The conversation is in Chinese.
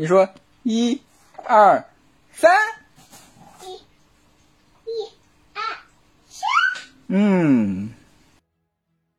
你说一二三。一一二三。嗯。